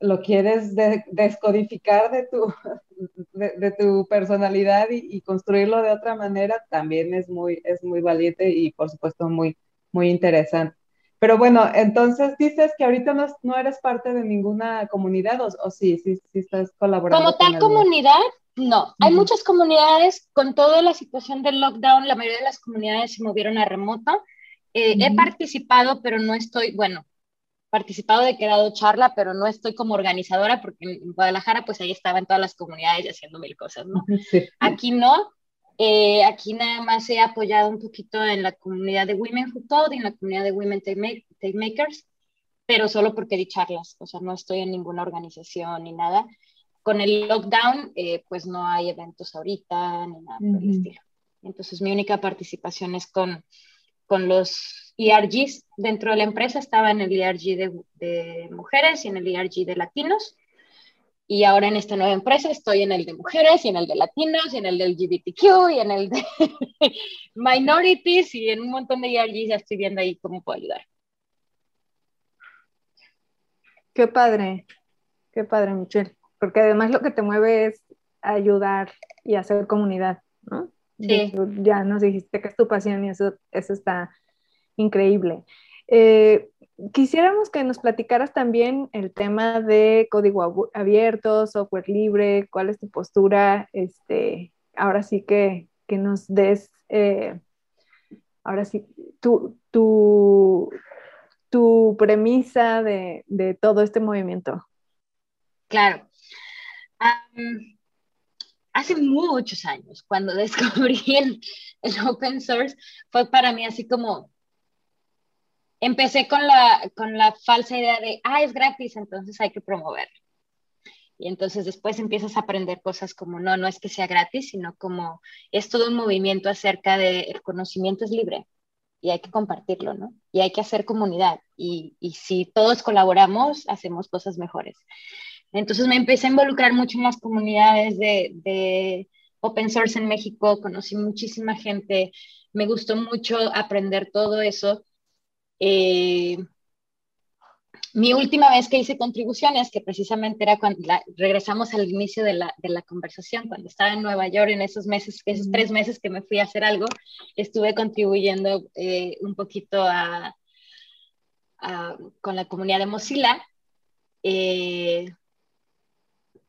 lo quieres descodificar de tu, <laughs> de, de tu personalidad y, y, construirlo de otra manera, también es muy, es muy valiente y por supuesto muy, muy interesante. Pero bueno, entonces dices que ahorita no, no eres parte de ninguna comunidad o, sí, sí, sí estás colaborando. Como tal comunidad, no. Hay muchas comunidades, con toda la situación del lockdown, la mayoría de las comunidades se movieron a remoto. Eh, he participado, pero no estoy, bueno, participado de que he dado charla, pero no estoy como organizadora porque en Guadalajara pues ahí estaban todas las comunidades haciendo mil cosas, ¿no? Aquí no, eh, aquí nada más he apoyado un poquito en la comunidad de Women Who Code y en la comunidad de Women Take Makers, pero solo porque di charlas, o sea, no estoy en ninguna organización ni nada. Con el lockdown, eh, pues no hay eventos ahorita ni nada por el estilo. Entonces, mi única participación es con, con los ERGs dentro de la empresa. Estaba en el ERG de, de mujeres y en el ERG de latinos Y ahora en esta nueva empresa estoy en el de mujeres y en el de latinos y en el del LGBTQ y en el de <laughs> minorities y en un montón de ERGs ya estoy viendo ahí cómo puedo ayudar. Qué padre, qué padre, Michelle. Porque además lo que te mueve es ayudar y hacer comunidad, ¿no? Sí. Ya nos dijiste que es tu pasión y eso, eso está increíble. Eh, quisiéramos que nos platicaras también el tema de código abierto, software libre, cuál es tu postura, este, ahora sí que, nos des, eh, ahora sí, tu, tu, tu premisa de, todo este movimiento. Claro. hace muchos años, cuando <laughs> descubrí el open source, fue para mí así como, empecé con la, con la falsa idea de, ah, es gratis, entonces hay que promoverlo. Y entonces después empiezas a aprender cosas como, no, no es que sea gratis, sino como es todo un movimiento acerca de el conocimiento es libre y hay que compartirlo, ¿no? Y hay que hacer comunidad. Y, y si todos colaboramos, hacemos cosas mejores. Entonces me empecé a involucrar mucho en las comunidades de, de open source en México, conocí muchísima gente, me gustó mucho aprender todo eso eh, mi última vez que hice contribuciones, que precisamente era cuando regresamos al inicio de la, de la, conversación, cuando estaba en Nueva York, en esos meses, esos tres meses que me fui a hacer algo, estuve contribuyendo eh, un poquito a, con la comunidad de Mozilla. Eh,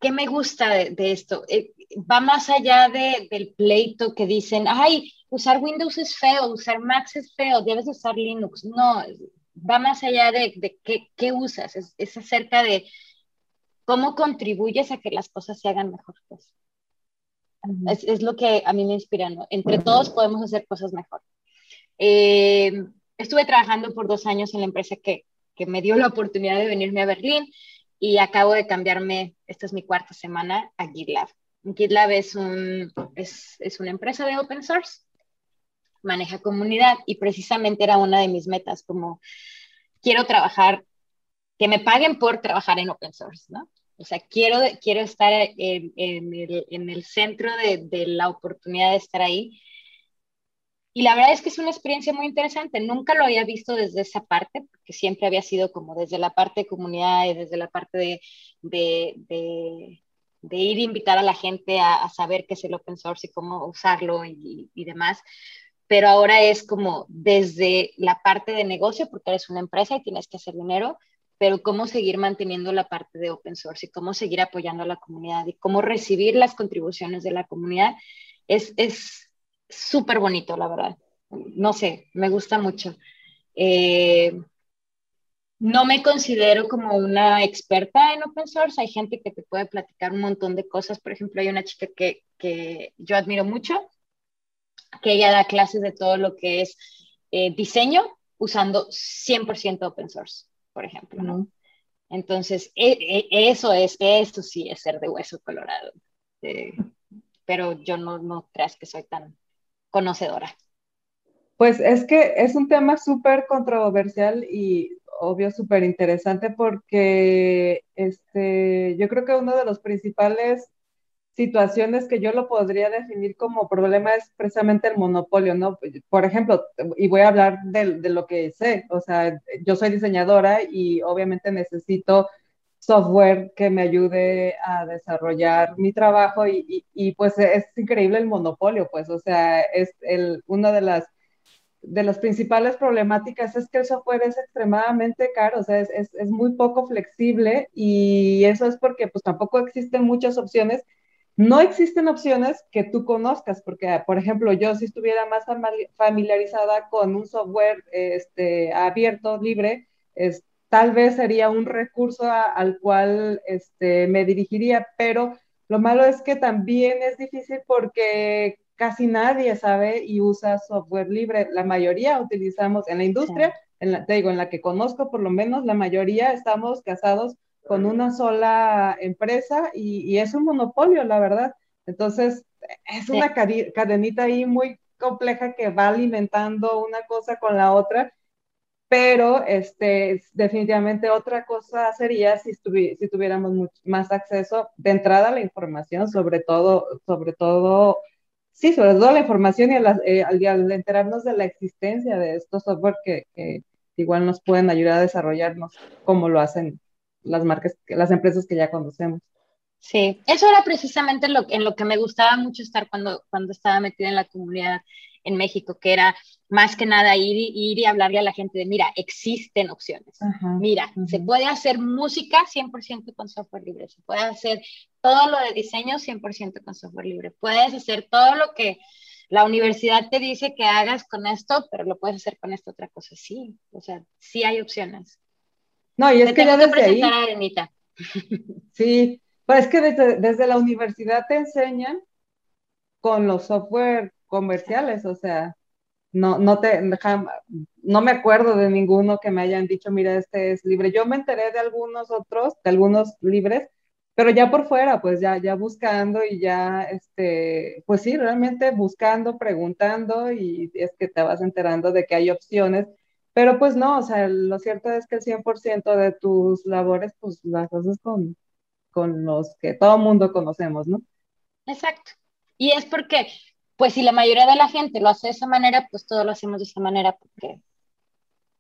¿Qué me gusta de, esto? va más allá de, del pleito que dicen, ay, usar Windows es feo, usar Mac es feo, debes usar Linux. No, va más allá de, de qué, qué, usas, es, es, acerca de cómo contribuyes a que las cosas se hagan mejor. Pues. es, es, lo que a mí me inspira, ¿no? Entre todos podemos hacer cosas mejor. Eh, estuve trabajando por dos años en la empresa que, que me dio la oportunidad de venirme a Berlín y acabo de cambiarme, esta es mi cuarta semana, a GitLab. GitLab es, un, es, es una empresa de open source maneja comunidad y precisamente era una de mis metas, como quiero trabajar, que me paguen por trabajar en open source, ¿no? O sea, quiero, quiero estar en, el, en el, centro de, de, la oportunidad de estar ahí. Y la verdad es que es una experiencia muy interesante. Nunca lo había visto desde esa parte, porque siempre había sido como desde la parte de comunidad y desde la parte de, de, de ir a invitar a la gente a, a, saber qué es el open source y cómo usarlo y, y demás pero ahora es como desde la parte de negocio, porque eres una empresa y tienes que hacer dinero, pero cómo seguir manteniendo la parte de open source y cómo seguir apoyando a la comunidad y cómo recibir las contribuciones de la comunidad es súper bonito, la verdad. No sé, me gusta mucho. Eh, no me considero como una experta en open source. Hay gente que te puede platicar un montón de cosas. Por ejemplo, hay una chica que, que yo admiro mucho, que ella da clases de todo lo que es eh, diseño usando 100% open source, por ejemplo, ¿no? Entonces, e, e, eso es, eso sí es ser de hueso colorado. Eh, pero yo no, no creas que soy tan conocedora. Pues es que es un tema súper controversial y obvio súper interesante porque este, yo creo que uno de los principales situaciones que yo lo podría definir como problema es precisamente el monopolio, ¿no? Por ejemplo, y voy a hablar de, de, lo que sé, o sea, yo soy diseñadora y obviamente necesito software que me ayude a desarrollar mi trabajo y, y, y pues es increíble el monopolio, pues, o sea, es el, una de las de las principales problemáticas es que el software es extremadamente caro, o sea, es, es, es, muy poco flexible y eso es porque pues tampoco existen muchas opciones no existen opciones que tú conozcas, porque, por ejemplo, yo si estuviera más familiarizada con un software este, abierto, libre, es, tal vez sería un recurso al cual este, me dirigiría, pero lo malo es que también es difícil porque casi nadie sabe y usa software libre. La mayoría utilizamos en la industria, en la, te digo, en la que conozco por lo menos, la mayoría estamos casados con una sola empresa y, es un monopolio, la verdad. Entonces, es una cadenita ahí muy compleja que va alimentando una cosa con la otra, pero este, definitivamente otra cosa sería si, si tuviéramos más acceso de entrada a la información, sobre todo, sobre todo, sí, sobre todo la información y eh, al, enterarnos de la existencia de estos software que, que, igual nos pueden ayudar a desarrollarnos como lo hacen las marcas, las empresas que ya conocemos. Sí, eso era precisamente lo, en lo que me gustaba mucho estar cuando, cuando estaba metida en la comunidad en México, que era más que nada ir, ir y hablarle a la gente de, mira, existen opciones. mira, se puede hacer música 100% con software libre, se puede hacer todo lo de diseño 100% con software libre, puedes hacer todo lo que la universidad te dice que hagas con esto, pero lo puedes hacer con esta otra cosa. Sí, o sea, sí hay opciones. No, y es que ya desde ahí... A <laughs> Sí, pues es que desde, desde la universidad te enseñan con los software comerciales, o sea, no, no te, no me acuerdo de ninguno que me hayan dicho, mira, este es libre. Yo me enteré de algunos otros, de algunos libres, pero ya por fuera, pues ya, ya buscando y ya, este, pues sí, realmente buscando, preguntando y es que te vas enterando de que hay opciones, pero pues no, o sea, lo cierto es que el 100% de tus labores, pues las haces con, con los que todo mundo conocemos, ¿no? Exacto. Y es porque pues si la mayoría de la gente lo hace de esa manera, pues todos lo hacemos de esa manera porque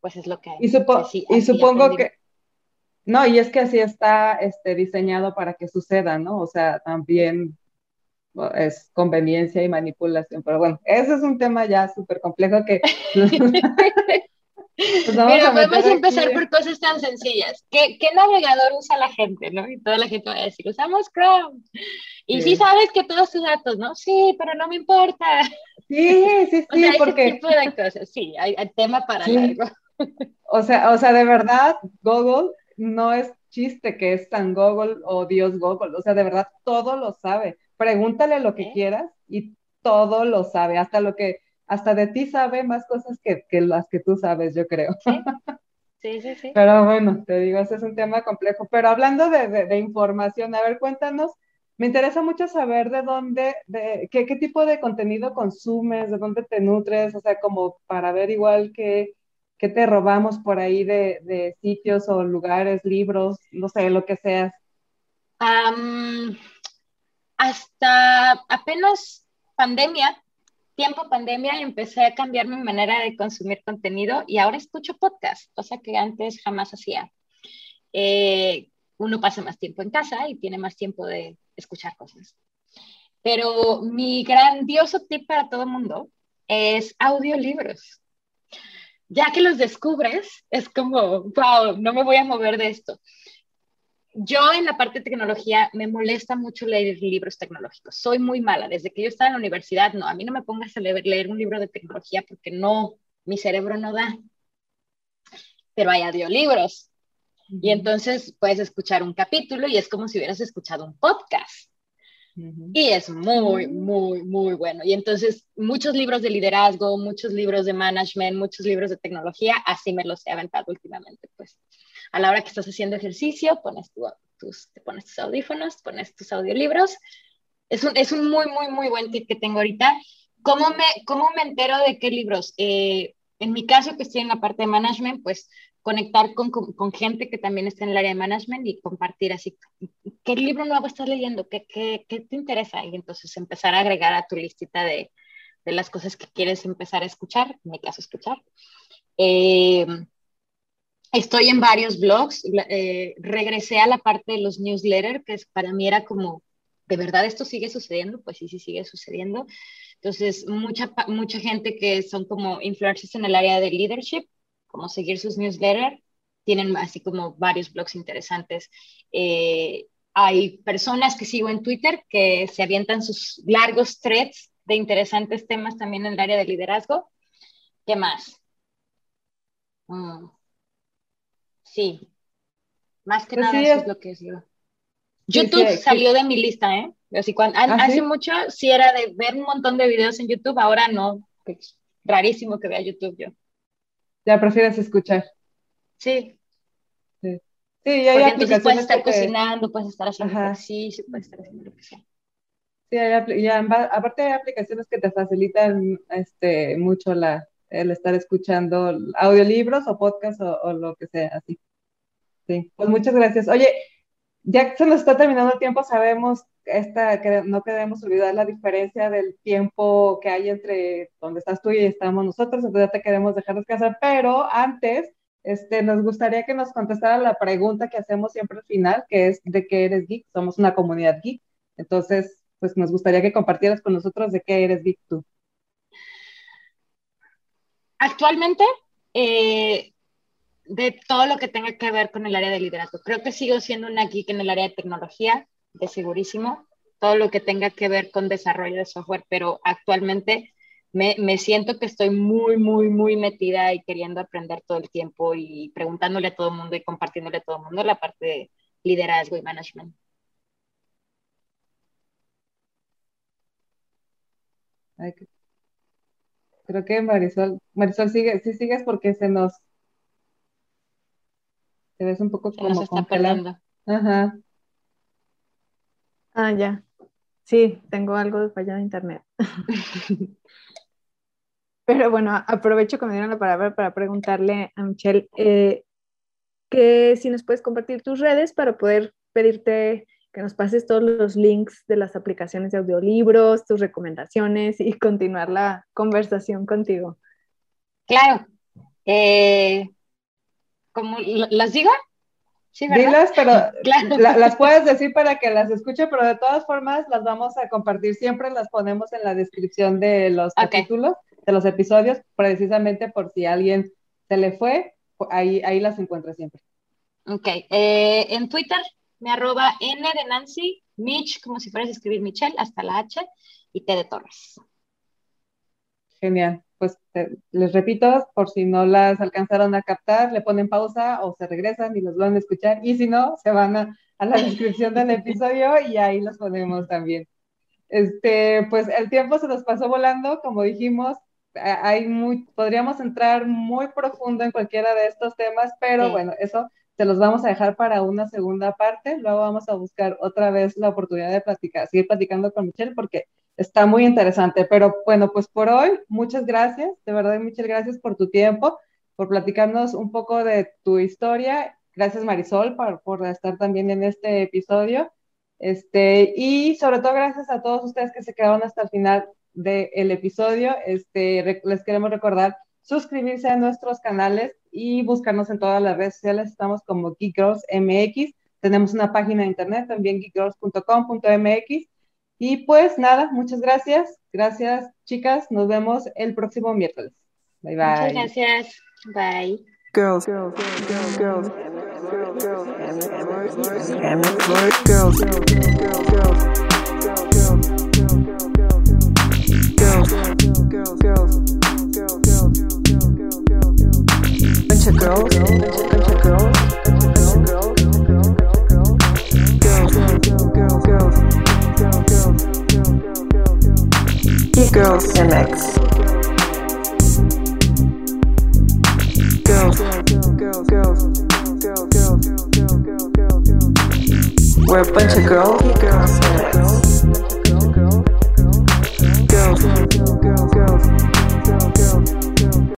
pues es lo que hay. Y, y supongo que, no, y es que así está este, diseñado para que suceda, ¿no? O sea, también es conveniencia y manipulación, pero bueno, ese es un tema ya súper complejo que... <laughs> <laughs> Pues Pero podemos empezar por cosas tan sencillas. ¿Qué, ¿Qué, navegador usa la gente, no? Y toda la gente va a decir, usamos Chrome. Y sí, sabes que todos tus datos, ¿no? Sí, pero no me importa. Sí, sí, <laughs> sí, o porque... Ese tipo de cosas, sí, hay, tema para largo. <laughs> O sea, o sea, de verdad, Google no es chiste que es tan Google o Dios Google. O sea, de verdad, todo lo sabe. Pregúntale lo que quieras y todo lo sabe, hasta lo que hasta de ti sabe más cosas que, las que tú sabes, yo creo. <laughs> Sí, sí, sí. Pero bueno, te digo, ese es un tema complejo. Pero hablando de, información, a ver, cuéntanos, me interesa mucho saber de dónde, de qué, tipo de contenido consumes, de dónde te nutres, o sea, como para ver igual qué, qué te robamos por ahí de, sitios o lugares, libros, no sé, lo que seas. hasta apenas pandemia, tiempo pandemia empecé a cambiar mi manera de consumir contenido y ahora escucho podcast, cosa que antes jamás hacía. Eh, uno pasa más tiempo en casa y tiene más tiempo de escuchar cosas. Pero mi grandioso tip para todo mundo es audiolibros. Ya que los descubres, es como, wow, no me voy a mover de esto yo en la parte de tecnología me molesta mucho leer libros tecnológicos. Soy muy mala. Desde que yo estaba en la universidad, no, a mí no me pongas a leer, un libro de tecnología porque no, mi cerebro no da. Pero hay audiolibros. Y entonces puedes escuchar un capítulo y es como si hubieras escuchado un podcast. Y es muy, muy, muy bueno. Y entonces muchos libros de liderazgo, muchos libros de management, muchos libros de tecnología, así me los he aventado últimamente, pues a la hora que estás haciendo ejercicio, pones tus, te pones tus audífonos, pones tus audiolibros. Es un, es un muy, muy, muy buen tip que tengo ahorita. ¿Cómo me, cómo me entero de qué libros? Eh, en mi caso, que estoy en la parte de management, pues conectar con, con, gente que también está en el área de management y compartir así, ¿qué libro nuevo estás leyendo? ¿Qué, qué, qué te interesa? Y entonces empezar a agregar a tu listita de, de, las cosas que quieres empezar a escuchar, en mi caso escuchar. Eh, Estoy en varios blogs, eh, regresé a la parte de los newsletters, que para mí era como, ¿de verdad esto sigue sucediendo? Pues sí, sí sigue sucediendo. Entonces, mucha, mucha gente que son como influencers en el área de leadership, como seguir sus newsletters, tienen así como varios blogs interesantes. Eh, hay personas que sigo en Twitter que se avientan sus largos threads de interesantes temas también en el área de liderazgo. ¿Qué más? Mm. Sí, más que pues nada eso es lo que es yo. YouTube salió de mi lista, ¿eh? Así cuando, ¿Ah, hace mucho sí era de ver un montón de videos en YouTube, ahora no. Pues, rarísimo que vea YouTube yo. Ya prefieres escuchar. Sí. Sí, sí ya hay entonces puedes estar cocinando, puedes estar haciendo ejercicio, puedes estar haciendo lo que sea. Sí, hay, ya, aparte hay aplicaciones que te facilitan este, mucho la, el estar escuchando audiolibros o podcasts o, lo que sea, así. Sí, pues muchas gracias. Oye, ya se nos está terminando el tiempo, sabemos esta, que no queremos olvidar la diferencia del tiempo que hay entre donde estás tú y estamos nosotros, entonces ya te queremos dejar descansar, pero antes este, nos gustaría que nos contestara la pregunta que hacemos siempre al final, que es de qué eres geek, somos una comunidad geek, entonces pues nos gustaría que compartieras con nosotros de qué eres geek tú. Actualmente, eh, de todo lo que tenga que ver con el área de liderazgo. Creo que sigo siendo una geek en el área de tecnología, de segurísimo, todo lo que tenga que ver con desarrollo de software, pero actualmente me, me, siento que estoy muy, muy, muy metida y queriendo aprender todo el tiempo y preguntándole a todo el mundo y compartiéndole a todo el mundo la parte de liderazgo y management. Creo que Marisol, Marisol sigue, sí sigues porque se nos, se ves un poco como nos está perdiendo. Ajá. Ah, ya. Sí, tengo algo de falla de internet. <laughs> Pero bueno, aprovecho que me dieron la palabra para preguntarle a Michelle eh, que si nos puedes compartir tus redes para poder pedirte que nos pases todos los links de las aplicaciones de audiolibros, tus recomendaciones y <laughs> continuar la conversación contigo. Claro. Eh, ¿Cómo las digo? Sí, Dilas, pero <laughs> las puedes decir para que las escuche, pero de todas formas las vamos a compartir. Siempre las ponemos en la descripción de los capítulos, de los episodios, precisamente por si alguien se le fue, ahí, ahí las encuentra siempre. Ok. Eh, en Twitter me arroba N de Nancy, Mitch, como si fueras a escribir Michelle, hasta la H, y T de Torres. Genial. Pues les repito, por si no las alcanzaron a captar, le ponen pausa o se regresan y los van a escuchar. Y si no, se van a, a la descripción del episodio y ahí los ponemos también. Este, pues el tiempo se nos pasó volando, como dijimos, hay muy, podríamos entrar muy profundo en cualquiera de estos temas, pero bueno, eso se los vamos a dejar para una segunda parte. Luego vamos a buscar otra vez la oportunidad de platicar, seguir platicando con Michelle porque está muy interesante. Pero bueno, pues por hoy, muchas gracias. De verdad, muchas gracias por tu tiempo, por platicarnos un poco de tu historia. Gracias Marisol por, por estar también en este episodio. Este, y sobre todo gracias a todos ustedes que se quedaron hasta el final del episodio. Este, les queremos recordar suscribirse a nuestros canales y buscarnos en todas las redes sociales. Estamos como Geek MX. Tenemos una página de internet también geekgirls.com.mx. Y pues nada, muchas gracias. Gracias, chicas. Nos vemos el próximo miércoles. Bye bye. Muchas gracias. Bye. Girls, girls, girls, girls, bunch of girls, bunch of girls, bunch of girls, girls, girls, girls, girls, girls, girls, MX. Girls, girls, girls, girls, girls, girls, girls, girls. We're a bunch of girls, girls, girls, girls, girls, girls, girls, girls.